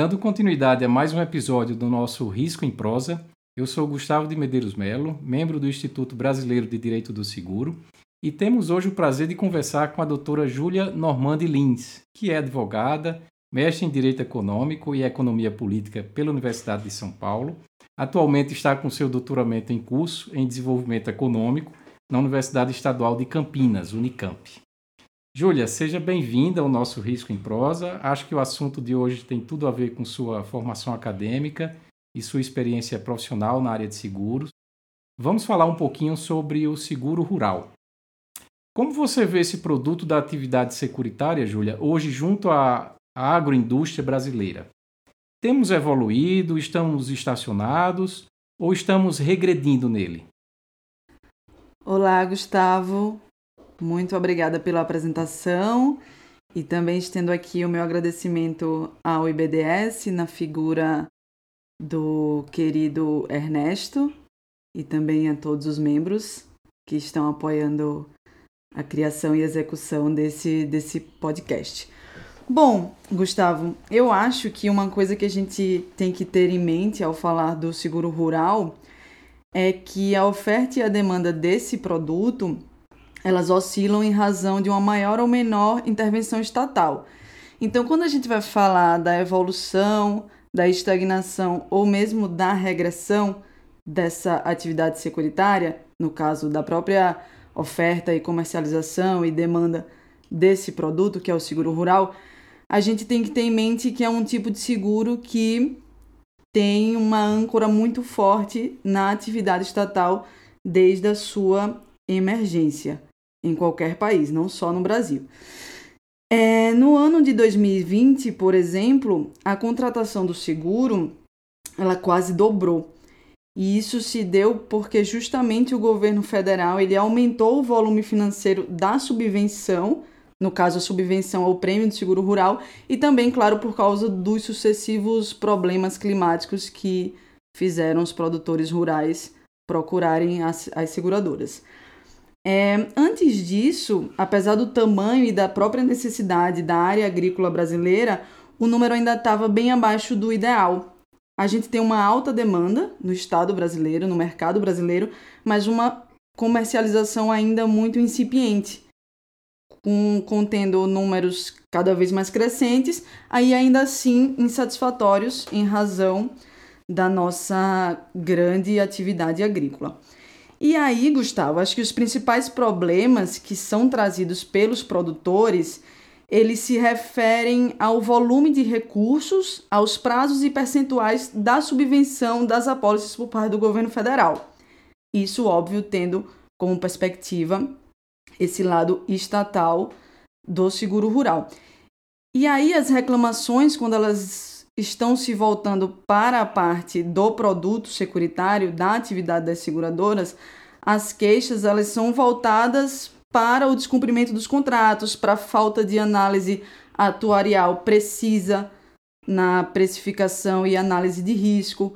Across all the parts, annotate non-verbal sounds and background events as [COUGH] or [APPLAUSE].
dando continuidade a mais um episódio do nosso Risco em Prosa, eu sou Gustavo de Medeiros Melo, membro do Instituto Brasileiro de Direito do Seguro, e temos hoje o prazer de conversar com a doutora Júlia Normandi Lins, que é advogada, mestre em Direito Econômico e Economia Política pela Universidade de São Paulo. Atualmente está com seu doutoramento em curso em Desenvolvimento Econômico na Universidade Estadual de Campinas, Unicamp. Júlia, seja bem-vinda ao nosso Risco em Prosa. Acho que o assunto de hoje tem tudo a ver com sua formação acadêmica e sua experiência profissional na área de seguros. Vamos falar um pouquinho sobre o seguro rural. Como você vê esse produto da atividade securitária, Júlia, hoje junto à agroindústria brasileira? Temos evoluído, estamos estacionados ou estamos regredindo nele? Olá, Gustavo. Muito obrigada pela apresentação e também estendo aqui o meu agradecimento ao IBDS na figura do querido Ernesto e também a todos os membros que estão apoiando a criação e execução desse, desse podcast. Bom, Gustavo, eu acho que uma coisa que a gente tem que ter em mente ao falar do seguro rural é que a oferta e a demanda desse produto elas oscilam em razão de uma maior ou menor intervenção estatal. Então, quando a gente vai falar da evolução, da estagnação ou mesmo da regressão dessa atividade securitária, no caso da própria oferta e comercialização e demanda desse produto, que é o seguro rural, a gente tem que ter em mente que é um tipo de seguro que tem uma âncora muito forte na atividade estatal desde a sua emergência em qualquer país, não só no Brasil. É, no ano de 2020, por exemplo, a contratação do seguro ela quase dobrou. E isso se deu porque justamente o governo federal ele aumentou o volume financeiro da subvenção, no caso a subvenção ao prêmio de seguro rural, e também, claro, por causa dos sucessivos problemas climáticos que fizeram os produtores rurais procurarem as, as seguradoras. É, antes disso, apesar do tamanho e da própria necessidade da área agrícola brasileira, o número ainda estava bem abaixo do ideal. A gente tem uma alta demanda no Estado brasileiro, no mercado brasileiro, mas uma comercialização ainda muito incipiente, com, contendo números cada vez mais crescentes, aí ainda assim insatisfatórios em razão da nossa grande atividade agrícola. E aí, Gustavo, acho que os principais problemas que são trazidos pelos produtores, eles se referem ao volume de recursos, aos prazos e percentuais da subvenção das apólices por parte do governo federal. Isso, óbvio, tendo como perspectiva esse lado estatal do seguro rural. E aí as reclamações, quando elas estão se voltando para a parte do produto securitário, da atividade das seguradoras, as queixas elas são voltadas para o descumprimento dos contratos, para a falta de análise atuarial precisa na precificação e análise de risco,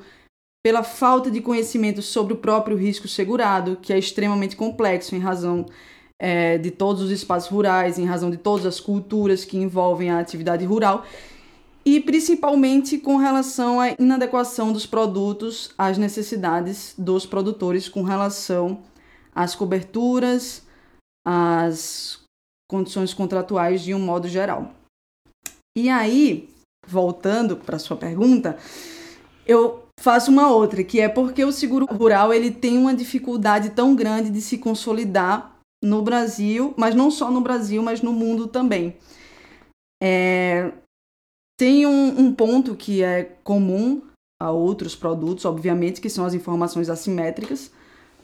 pela falta de conhecimento sobre o próprio risco segurado, que é extremamente complexo em razão é, de todos os espaços rurais, em razão de todas as culturas que envolvem a atividade rural e principalmente com relação à inadequação dos produtos às necessidades dos produtores com relação às coberturas, às condições contratuais de um modo geral. E aí, voltando para sua pergunta, eu faço uma outra, que é porque o seguro rural ele tem uma dificuldade tão grande de se consolidar no Brasil, mas não só no Brasil, mas no mundo também. É, tem um, um ponto que é comum a outros produtos, obviamente, que são as informações assimétricas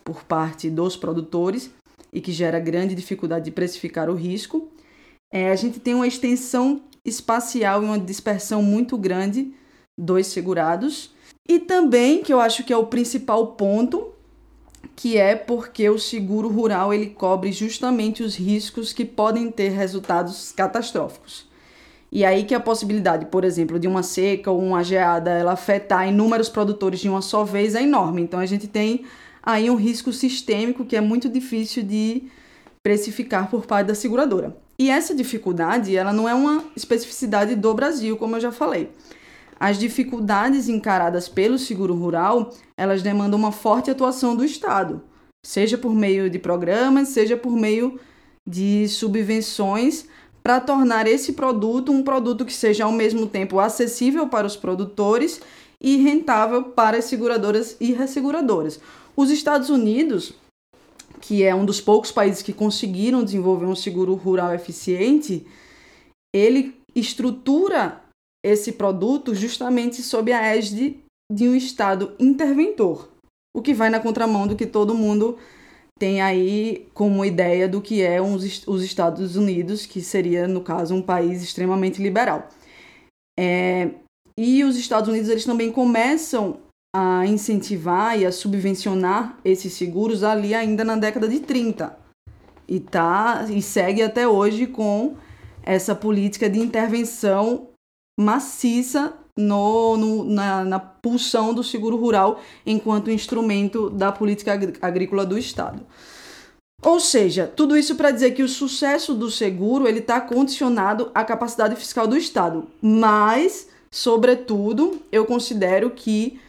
por parte dos produtores e que gera grande dificuldade de precificar o risco. É, a gente tem uma extensão espacial e uma dispersão muito grande dos segurados. E também, que eu acho que é o principal ponto, que é porque o seguro rural ele cobre justamente os riscos que podem ter resultados catastróficos. E aí que a possibilidade, por exemplo, de uma seca ou uma geada ela afetar inúmeros produtores de uma só vez é enorme. Então a gente tem aí um risco sistêmico que é muito difícil de precificar por parte da seguradora. E essa dificuldade, ela não é uma especificidade do Brasil, como eu já falei. as dificuldades encaradas pelo seguro rural, elas demandam uma forte atuação do Estado, seja por meio de programas, seja por meio de subvenções para tornar esse produto um produto que seja ao mesmo tempo acessível para os produtores e rentável para as seguradoras e resseguradoras. Os Estados Unidos, que é um dos poucos países que conseguiram desenvolver um seguro rural eficiente, ele estrutura esse produto justamente sob a égide de um Estado interventor, o que vai na contramão do que todo mundo tem aí como ideia do que é uns, os Estados Unidos, que seria, no caso, um país extremamente liberal. É, e os Estados Unidos eles também começam a incentivar e a subvencionar esses seguros ali ainda na década de 30. E, tá, e segue até hoje com essa política de intervenção maciça no, no, na, na pulsão do seguro rural enquanto instrumento da política agrícola do Estado. Ou seja, tudo isso para dizer que o sucesso do seguro ele está condicionado à capacidade fiscal do Estado, mas, sobretudo, eu considero que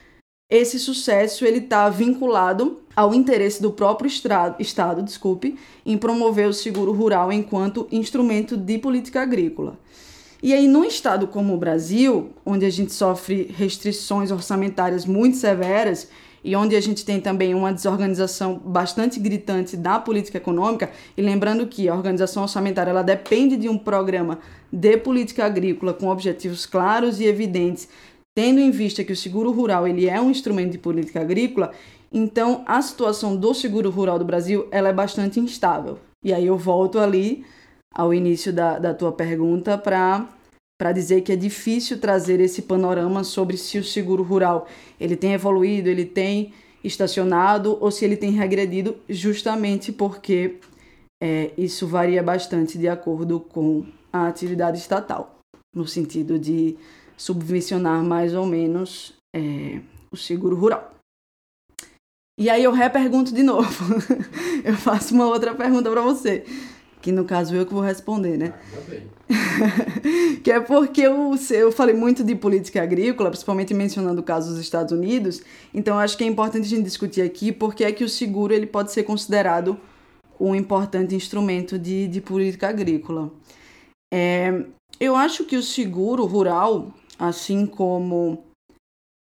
esse sucesso ele está vinculado ao interesse do próprio estado, estado, desculpe, em promover o seguro rural enquanto instrumento de política agrícola. E aí, num estado como o Brasil, onde a gente sofre restrições orçamentárias muito severas e onde a gente tem também uma desorganização bastante gritante da política econômica, e lembrando que a organização orçamentária ela depende de um programa de política agrícola com objetivos claros e evidentes tendo em vista que o seguro rural ele é um instrumento de política agrícola, então a situação do seguro rural do Brasil ela é bastante instável. E aí eu volto ali ao início da, da tua pergunta para dizer que é difícil trazer esse panorama sobre se o seguro rural ele tem evoluído, ele tem estacionado ou se ele tem regredido, justamente porque é, isso varia bastante de acordo com a atividade estatal, no sentido de subvencionar mais ou menos é, o seguro rural. E aí eu repergunto de novo. [LAUGHS] eu faço uma outra pergunta para você, que no caso eu que vou responder, né? Ah, [LAUGHS] que é porque eu, eu falei muito de política agrícola, principalmente mencionando o caso dos Estados Unidos. Então acho que é importante a gente discutir aqui porque é que o seguro ele pode ser considerado um importante instrumento de, de política agrícola. É, eu acho que o seguro rural assim como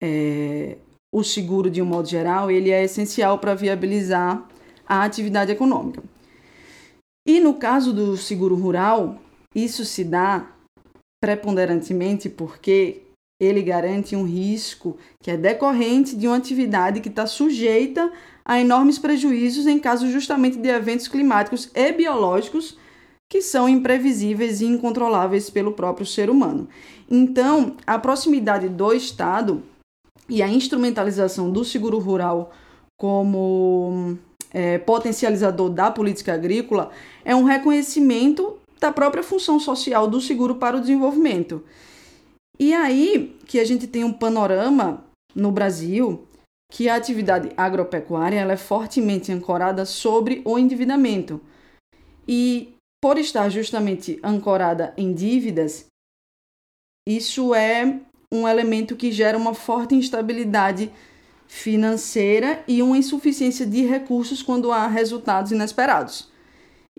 é, o seguro de um modo geral, ele é essencial para viabilizar a atividade econômica. E no caso do seguro rural, isso se dá preponderantemente porque ele garante um risco que é decorrente de uma atividade que está sujeita a enormes prejuízos em caso justamente de eventos climáticos e biológicos que são imprevisíveis e incontroláveis pelo próprio ser humano. Então, a proximidade do Estado e a instrumentalização do seguro rural como é, potencializador da política agrícola é um reconhecimento da própria função social do seguro para o desenvolvimento. E aí que a gente tem um panorama no Brasil que a atividade agropecuária ela é fortemente ancorada sobre o endividamento. E por estar justamente ancorada em dívidas, isso é um elemento que gera uma forte instabilidade financeira e uma insuficiência de recursos quando há resultados inesperados.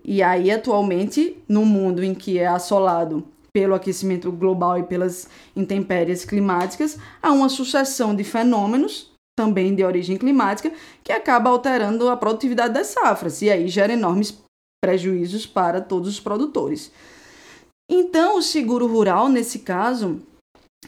E aí, atualmente, no mundo em que é assolado pelo aquecimento global e pelas intempéries climáticas, há uma sucessão de fenômenos, também de origem climática, que acaba alterando a produtividade das safras e aí gera enormes prejuízos para todos os produtores. Então, o seguro rural, nesse caso,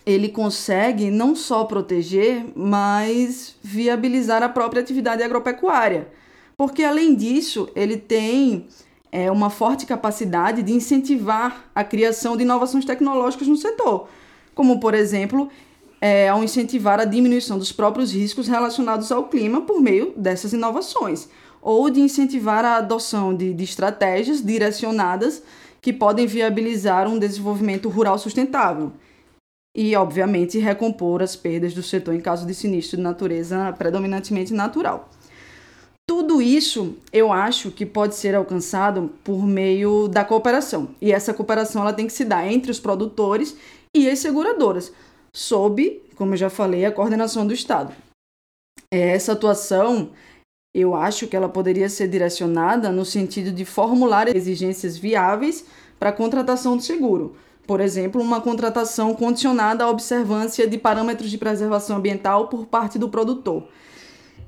ele consegue não só proteger, mas viabilizar a própria atividade agropecuária. Porque, além disso, ele tem é, uma forte capacidade de incentivar a criação de inovações tecnológicas no setor, como, por exemplo, é, ao incentivar a diminuição dos próprios riscos relacionados ao clima por meio dessas inovações. Ou de incentivar a adoção de, de estratégias direcionadas que podem viabilizar um desenvolvimento rural sustentável e, obviamente, recompor as perdas do setor em caso de sinistro de natureza predominantemente natural. Tudo isso eu acho que pode ser alcançado por meio da cooperação. E essa cooperação ela tem que se dar entre os produtores e as seguradoras. sob, como eu já falei, a coordenação do Estado. Essa atuação, eu acho que ela poderia ser direcionada no sentido de formular exigências viáveis para a contratação do seguro. Por exemplo, uma contratação condicionada à observância de parâmetros de preservação ambiental por parte do produtor.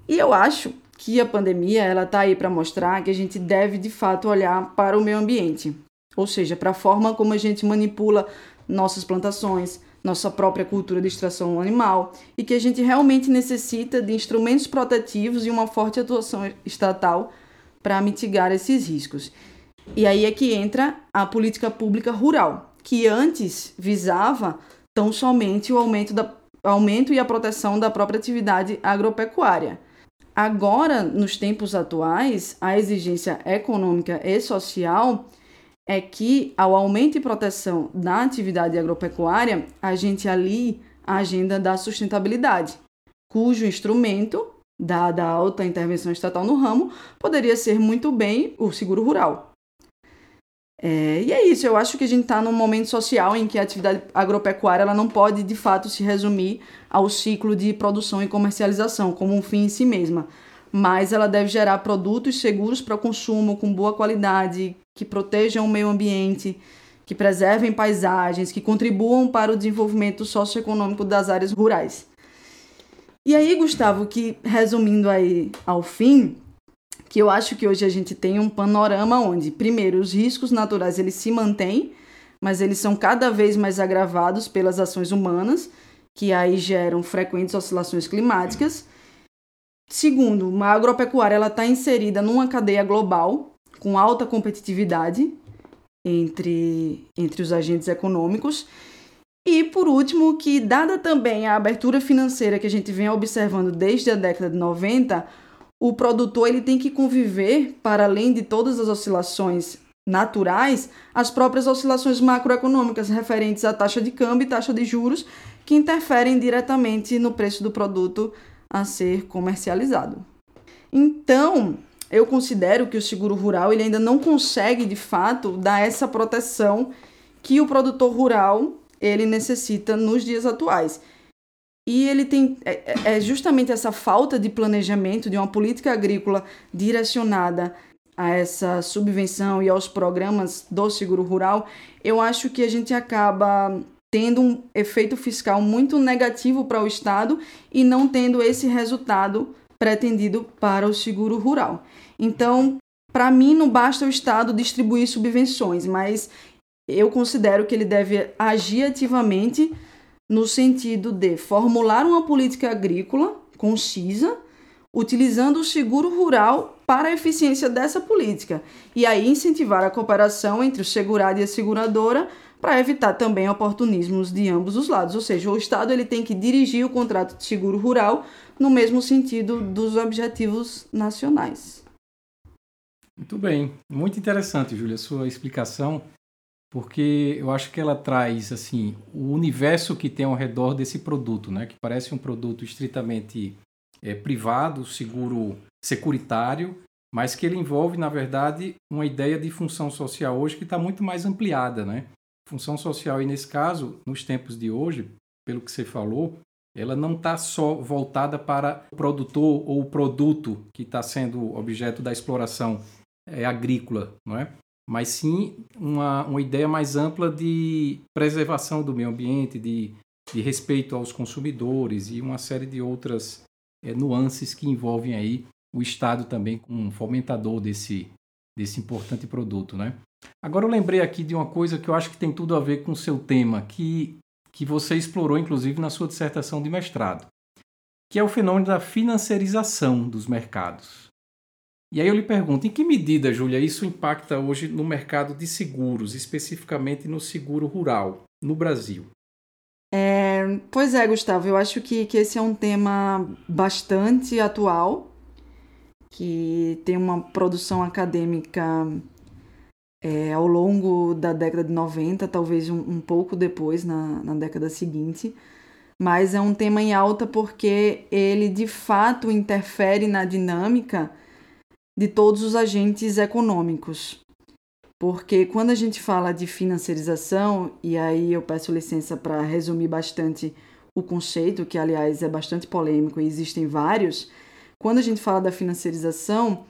E eu acho que a pandemia ela está aí para mostrar que a gente deve de fato olhar para o meio ambiente, ou seja, para a forma como a gente manipula nossas plantações, nossa própria cultura de extração animal e que a gente realmente necessita de instrumentos protetivos e uma forte atuação estatal para mitigar esses riscos. E aí é que entra a política pública rural, que antes visava tão somente o aumento, da, aumento e a proteção da própria atividade agropecuária. Agora, nos tempos atuais, a exigência econômica e social é que, ao aumento e proteção da atividade agropecuária, a gente ali a agenda da sustentabilidade, cujo instrumento, dada a alta intervenção estatal no ramo, poderia ser muito bem o seguro rural. É, e é isso, eu acho que a gente está num momento social em que a atividade agropecuária ela não pode, de fato, se resumir ao ciclo de produção e comercialização como um fim em si mesma, mas ela deve gerar produtos seguros para consumo, com boa qualidade, que protejam o meio ambiente, que preservem paisagens, que contribuam para o desenvolvimento socioeconômico das áreas rurais. E aí, Gustavo, que resumindo aí ao fim, que eu acho que hoje a gente tem um panorama onde, primeiro, os riscos naturais eles se mantêm, mas eles são cada vez mais agravados pelas ações humanas, que aí geram frequentes oscilações climáticas. Segundo, uma agropecuária ela está inserida numa cadeia global com alta competitividade entre, entre os agentes econômicos. E, por último, que, dada também a abertura financeira que a gente vem observando desde a década de 90, o produtor ele tem que conviver, para além de todas as oscilações naturais, as próprias oscilações macroeconômicas referentes à taxa de câmbio e taxa de juros, que interferem diretamente no preço do produto a ser comercializado. Então, eu considero que o seguro rural ele ainda não consegue de fato dar essa proteção que o produtor rural ele necessita nos dias atuais. E ele tem é, é, é justamente essa falta de planejamento de uma política agrícola direcionada a essa subvenção e aos programas do seguro rural, eu acho que a gente acaba tendo um efeito fiscal muito negativo para o Estado e não tendo esse resultado pretendido para o seguro rural. Então, para mim, não basta o Estado distribuir subvenções, mas eu considero que ele deve agir ativamente no sentido de formular uma política agrícola concisa, utilizando o seguro rural para a eficiência dessa política, e aí incentivar a cooperação entre o segurado e a seguradora para evitar também oportunismos de ambos os lados. Ou seja, o Estado ele tem que dirigir o contrato de seguro rural no mesmo sentido dos objetivos nacionais. Muito bem, muito interessante, Júlia, sua explicação porque eu acho que ela traz assim o universo que tem ao redor desse produto, né? Que parece um produto estritamente é, privado, seguro, securitário, mas que ele envolve na verdade uma ideia de função social hoje que está muito mais ampliada, né? Função social e nesse caso, nos tempos de hoje, pelo que você falou, ela não está só voltada para o produtor ou o produto que está sendo objeto da exploração é, agrícola, não é? Mas sim uma, uma ideia mais ampla de preservação do meio ambiente, de, de respeito aos consumidores e uma série de outras é, nuances que envolvem aí o Estado também como um fomentador desse, desse importante produto. Né? Agora eu lembrei aqui de uma coisa que eu acho que tem tudo a ver com o seu tema, que, que você explorou inclusive na sua dissertação de mestrado, que é o fenômeno da financiarização dos mercados. E aí eu lhe pergunto, em que medida, Júlia, isso impacta hoje no mercado de seguros, especificamente no seguro rural, no Brasil? É, pois é, Gustavo, eu acho que, que esse é um tema bastante atual, que tem uma produção acadêmica é, ao longo da década de 90, talvez um, um pouco depois, na, na década seguinte, mas é um tema em alta porque ele de fato interfere na dinâmica de todos os agentes econômicos. Porque quando a gente fala de financiarização, e aí eu peço licença para resumir bastante o conceito, que aliás é bastante polêmico e existem vários, quando a gente fala da financiarização,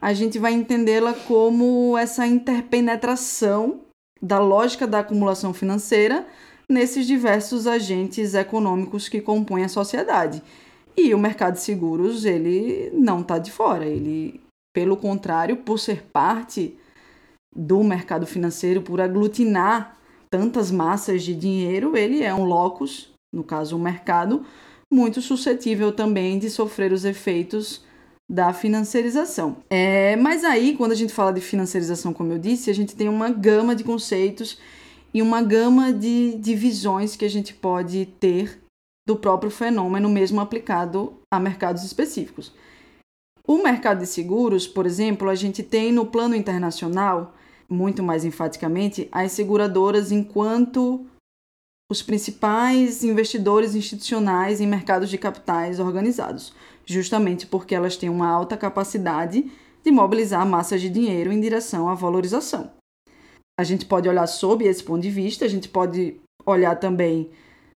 a gente vai entendê-la como essa interpenetração da lógica da acumulação financeira nesses diversos agentes econômicos que compõem a sociedade. E o mercado de seguros, ele não está de fora, ele, pelo contrário, por ser parte do mercado financeiro, por aglutinar tantas massas de dinheiro, ele é um locus, no caso o mercado, muito suscetível também de sofrer os efeitos da financiarização. É, mas aí, quando a gente fala de financiarização, como eu disse, a gente tem uma gama de conceitos e uma gama de, de visões que a gente pode ter do próprio fenômeno, mesmo aplicado a mercados específicos. O mercado de seguros, por exemplo, a gente tem no plano internacional, muito mais enfaticamente, as seguradoras enquanto os principais investidores institucionais em mercados de capitais organizados, justamente porque elas têm uma alta capacidade de mobilizar massas de dinheiro em direção à valorização. A gente pode olhar sob esse ponto de vista, a gente pode olhar também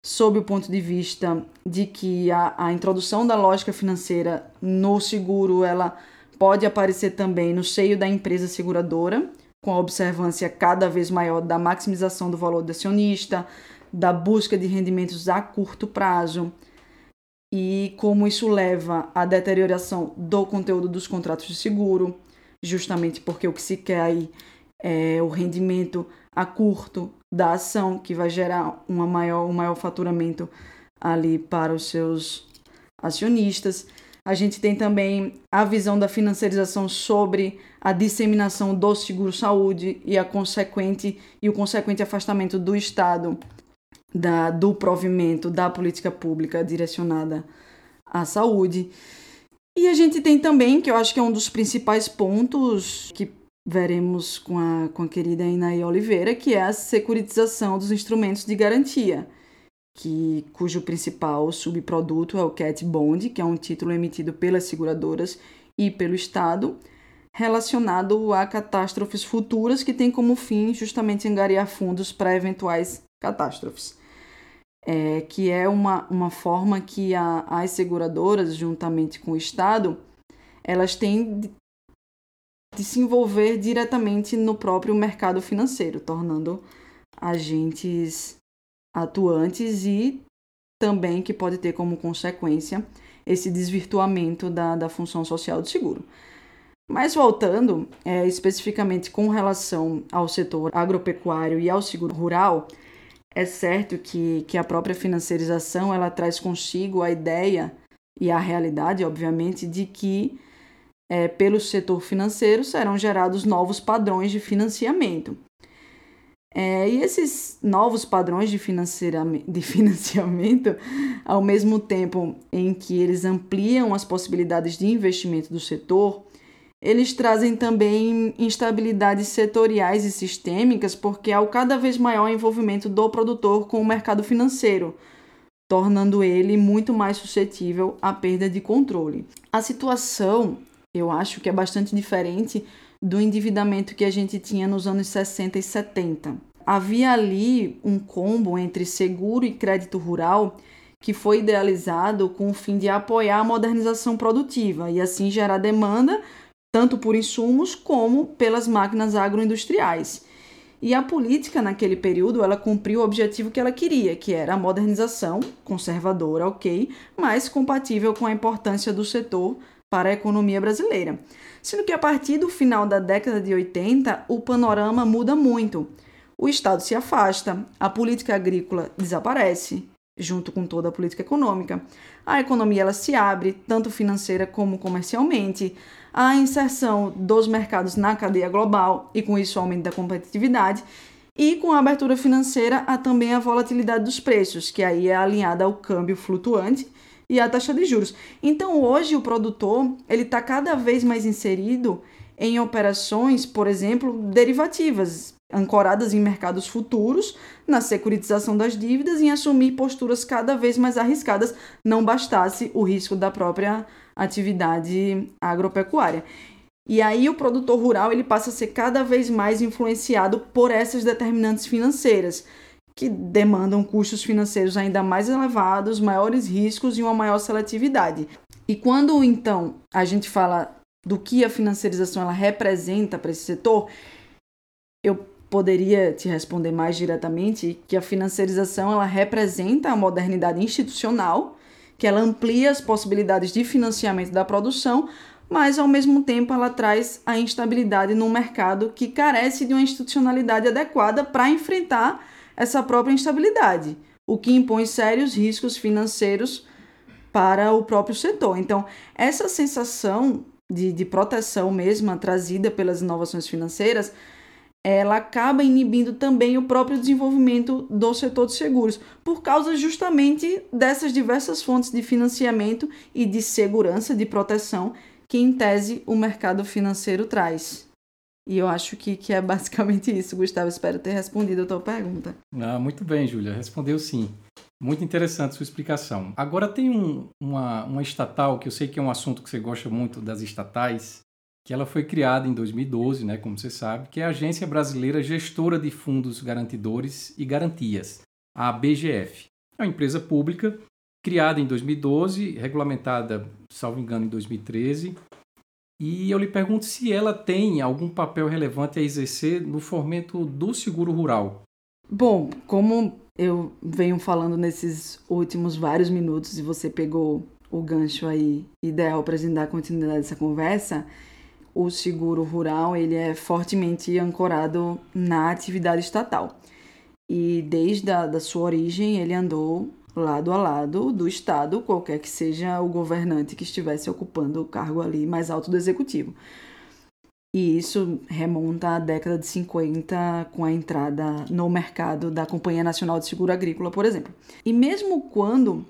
sob o ponto de vista de que a, a introdução da lógica financeira no seguro ela pode aparecer também no seio da empresa seguradora, com a observância cada vez maior da maximização do valor do acionista, da busca de rendimentos a curto prazo. E como isso leva à deterioração do conteúdo dos contratos de seguro, justamente porque o que se quer aí é o rendimento a curto da ação, que vai gerar uma maior, um maior faturamento ali para os seus acionistas. A gente tem também a visão da financiarização sobre a disseminação do seguro-saúde e a consequente e o consequente afastamento do Estado da, do provimento da política pública direcionada à saúde. E a gente tem também, que eu acho que é um dos principais pontos que veremos com a, com a querida Inaí Oliveira, que é a securitização dos instrumentos de garantia, que, cujo principal subproduto é o CAT Bond, que é um título emitido pelas seguradoras e pelo Estado, relacionado a catástrofes futuras que tem como fim justamente angariar fundos para eventuais catástrofes. É, que é uma, uma forma que a, as seguradoras, juntamente com o Estado, elas têm de, se envolver diretamente no próprio mercado financeiro, tornando agentes atuantes e também que pode ter como consequência esse desvirtuamento da, da função social do seguro. Mas voltando é, especificamente com relação ao setor agropecuário e ao seguro rural, é certo que, que a própria financiarização ela traz consigo a ideia e a realidade, obviamente, de que é, pelo setor financeiro serão gerados novos padrões de financiamento. É, e esses novos padrões de, de [LAUGHS] financiamento, ao mesmo tempo em que eles ampliam as possibilidades de investimento do setor, eles trazem também instabilidades setoriais e sistêmicas, porque há o cada vez maior envolvimento do produtor com o mercado financeiro, tornando ele muito mais suscetível à perda de controle. A situação, eu acho que é bastante diferente do endividamento que a gente tinha nos anos 60 e 70. Havia ali um combo entre seguro e crédito rural que foi idealizado com o fim de apoiar a modernização produtiva e assim gerar demanda tanto por insumos como pelas máquinas agroindustriais. E a política naquele período, ela cumpriu o objetivo que ela queria, que era a modernização conservadora, OK, mas compatível com a importância do setor para a economia brasileira. Sendo que a partir do final da década de 80, o panorama muda muito. O Estado se afasta, a política agrícola desaparece, junto com toda a política econômica. A economia ela se abre, tanto financeira como comercialmente a inserção dos mercados na cadeia global e com isso o aumento da competitividade, e com a abertura financeira há também a volatilidade dos preços, que aí é alinhada ao câmbio flutuante e à taxa de juros. Então hoje o produtor ele está cada vez mais inserido em operações, por exemplo, derivativas, ancoradas em mercados futuros, na securitização das dívidas e em assumir posturas cada vez mais arriscadas, não bastasse o risco da própria atividade agropecuária. E aí o produtor rural ele passa a ser cada vez mais influenciado por essas determinantes financeiras, que demandam custos financeiros ainda mais elevados, maiores riscos e uma maior seletividade. E quando então a gente fala do que a financiarização ela representa para esse setor, eu poderia te responder mais diretamente que a financiarização ela representa a modernidade institucional, que ela amplia as possibilidades de financiamento da produção, mas ao mesmo tempo ela traz a instabilidade num mercado que carece de uma institucionalidade adequada para enfrentar essa própria instabilidade, o que impõe sérios riscos financeiros para o próprio setor. Então, essa sensação de, de proteção mesma trazida pelas inovações financeiras, ela acaba inibindo também o próprio desenvolvimento do setor de seguros, por causa justamente dessas diversas fontes de financiamento e de segurança, de proteção, que em tese o mercado financeiro traz. E eu acho que, que é basicamente isso, Gustavo. Espero ter respondido a tua pergunta. Ah, muito bem, Júlia. Respondeu sim. Muito interessante sua explicação. Agora tem um, uma, uma estatal, que eu sei que é um assunto que você gosta muito das estatais, que ela foi criada em 2012, né, como você sabe, que é a Agência Brasileira Gestora de Fundos Garantidores e Garantias, a BGF. É uma empresa pública criada em 2012, regulamentada, salvo engano, em 2013. E eu lhe pergunto se ela tem algum papel relevante a exercer no fomento do seguro rural. Bom, como eu venho falando nesses últimos vários minutos e você pegou o gancho aí ideal para a gente dar continuidade a essa conversa, o seguro rural ele é fortemente ancorado na atividade estatal. E desde a da sua origem ele andou lado a lado do Estado, qualquer que seja o governante que estivesse ocupando o cargo ali mais alto do executivo. E isso remonta à década de 50, com a entrada no mercado da Companhia Nacional de Seguro Agrícola, por exemplo. E mesmo quando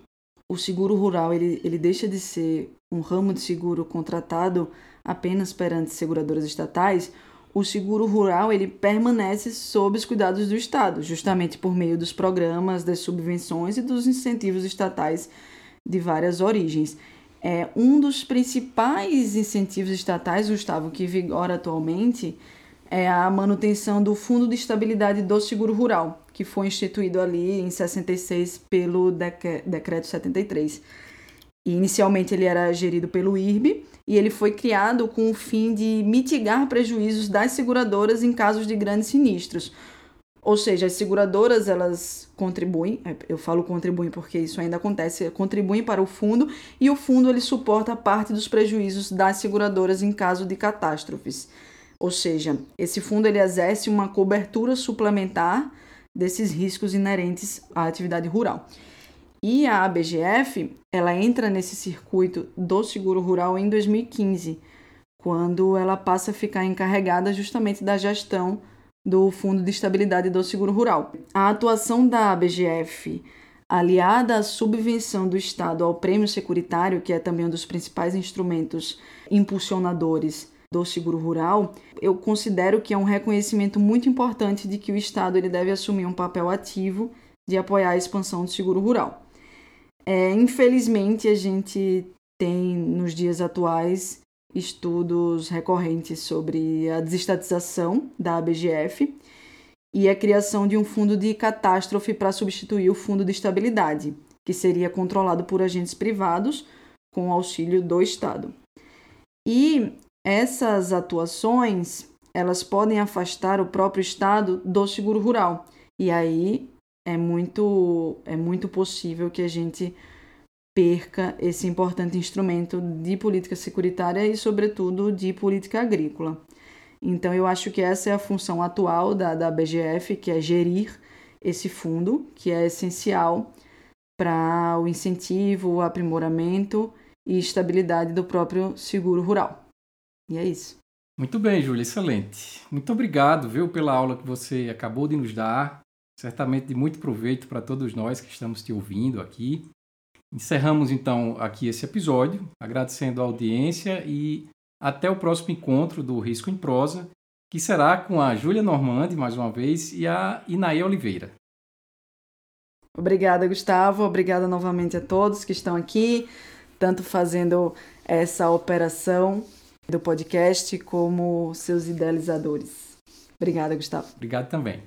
o seguro rural ele, ele deixa de ser um ramo de seguro contratado apenas perante seguradoras estatais, o seguro rural ele permanece sob os cuidados do Estado, justamente por meio dos programas, das subvenções e dos incentivos estatais de várias origens. É, um dos principais incentivos estatais, Gustavo, que vigora atualmente, é a manutenção do Fundo de Estabilidade do Seguro Rural, que foi instituído ali em 66 pelo Decreto 73. E inicialmente ele era gerido pelo IRB e ele foi criado com o fim de mitigar prejuízos das seguradoras em casos de grandes sinistros, ou seja, as seguradoras elas contribuem, é, eu falo contribuem porque isso ainda acontece, contribuem para o fundo e o fundo ele suporta parte dos prejuízos das seguradoras em caso de catástrofes. Ou seja, esse fundo ele exerce uma cobertura suplementar desses riscos inerentes à atividade rural. E a ABGF, ela entra nesse circuito do seguro rural em 2015, quando ela passa a ficar encarregada justamente da gestão do Fundo de Estabilidade do Seguro Rural. A atuação da ABGF, aliada à subvenção do Estado ao prêmio securitário, que é também um dos principais instrumentos impulsionadores do seguro rural, eu considero que é um reconhecimento muito importante de que o Estado ele deve assumir um papel ativo de apoiar a expansão do seguro rural. É, infelizmente, a gente tem nos dias atuais estudos recorrentes sobre a desestatização da ABGF e a criação de um fundo de catástrofe para substituir o fundo de estabilidade, que seria controlado por agentes privados com auxílio do Estado. E essas atuações, elas podem afastar o próprio Estado do seguro rural. E aí é muito é muito possível que a gente perca esse importante instrumento de política securitária e, sobretudo, de política agrícola. Então, eu acho que essa é a função atual da, da BGF, que é gerir esse fundo, que é essencial para o incentivo, o aprimoramento e estabilidade do próprio seguro rural. E é isso. Muito bem, Júlia, excelente. Muito obrigado, viu, pela aula que você acabou de nos dar. Certamente de muito proveito para todos nós que estamos te ouvindo aqui. Encerramos então aqui esse episódio, agradecendo a audiência e até o próximo encontro do Risco em Prosa, que será com a Júlia Normandi, mais uma vez, e a Inaê Oliveira. Obrigada, Gustavo. Obrigada novamente a todos que estão aqui, tanto fazendo essa operação do podcast como seus idealizadores. Obrigada, Gustavo. Obrigado também.